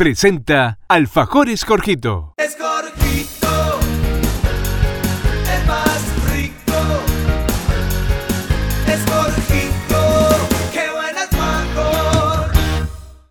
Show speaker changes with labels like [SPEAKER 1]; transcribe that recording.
[SPEAKER 1] presenta Alfajores Jorgito.